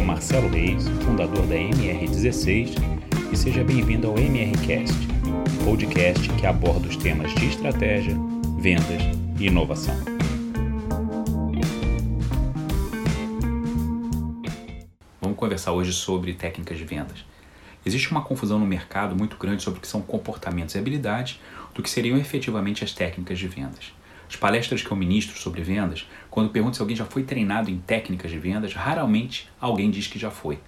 Marcelo Reis, fundador da MR16, e seja bem-vindo ao MRCast, podcast que aborda os temas de estratégia, vendas e inovação. Vamos conversar hoje sobre técnicas de vendas. Existe uma confusão no mercado muito grande sobre o que são comportamentos e habilidades do que seriam efetivamente as técnicas de vendas. As palestras que eu ministro sobre vendas, quando pergunto se alguém já foi treinado em técnicas de vendas, raramente alguém diz que já foi.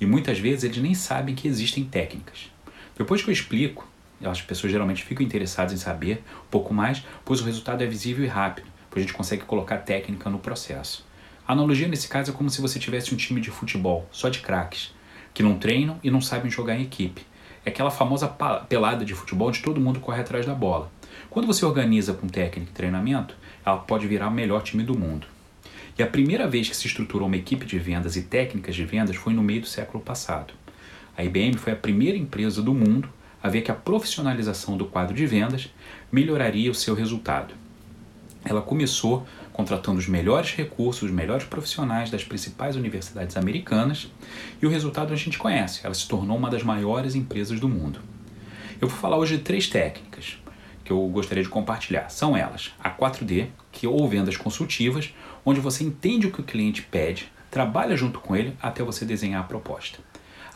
E muitas vezes eles nem sabem que existem técnicas. Depois que eu explico, as pessoas geralmente ficam interessadas em saber um pouco mais, pois o resultado é visível e rápido, pois a gente consegue colocar técnica no processo. A analogia nesse caso é como se você tivesse um time de futebol, só de craques, que não treinam e não sabem jogar em equipe. É aquela famosa pelada de futebol onde todo mundo corre atrás da bola. Quando você organiza com técnica e treinamento, ela pode virar o melhor time do mundo. E a primeira vez que se estruturou uma equipe de vendas e técnicas de vendas foi no meio do século passado. A IBM foi a primeira empresa do mundo a ver que a profissionalização do quadro de vendas melhoraria o seu resultado. Ela começou contratando os melhores recursos, os melhores profissionais das principais universidades americanas, e o resultado a gente conhece, ela se tornou uma das maiores empresas do mundo. Eu vou falar hoje de três técnicas que eu gostaria de compartilhar. São elas: a 4D, que ou vendas consultivas, onde você entende o que o cliente pede, trabalha junto com ele até você desenhar a proposta.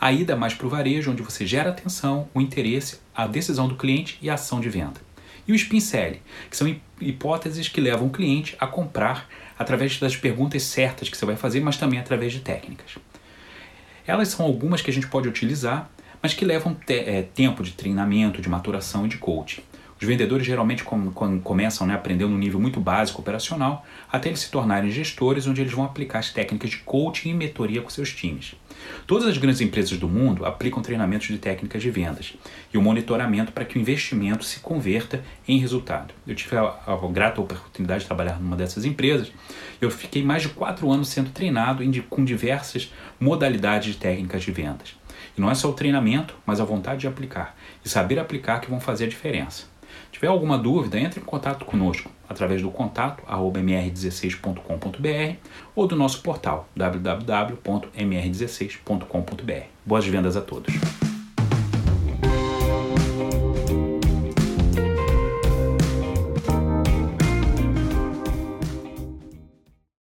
A ida mais para o varejo, onde você gera atenção, o interesse, a decisão do cliente e a ação de venda. E o spin que são hipóteses que levam o cliente a comprar através das perguntas certas que você vai fazer, mas também através de técnicas. Elas são algumas que a gente pode utilizar, mas que levam te é, tempo de treinamento, de maturação e de coaching. Os vendedores geralmente com, com, começam né, aprendendo um nível muito básico operacional, até eles se tornarem gestores, onde eles vão aplicar as técnicas de coaching e mentoria com seus times. Todas as grandes empresas do mundo aplicam treinamentos de técnicas de vendas e o monitoramento para que o investimento se converta em resultado. Eu tive a, a grata oportunidade de trabalhar numa dessas empresas. Eu fiquei mais de quatro anos sendo treinado em, com diversas modalidades de técnicas de vendas. E não é só o treinamento, mas a vontade de aplicar e saber aplicar que vão fazer a diferença tiver alguma dúvida, entre em contato conosco através do contato mr16.com.br ou do nosso portal www.mr16.com.br. Boas vendas a todos!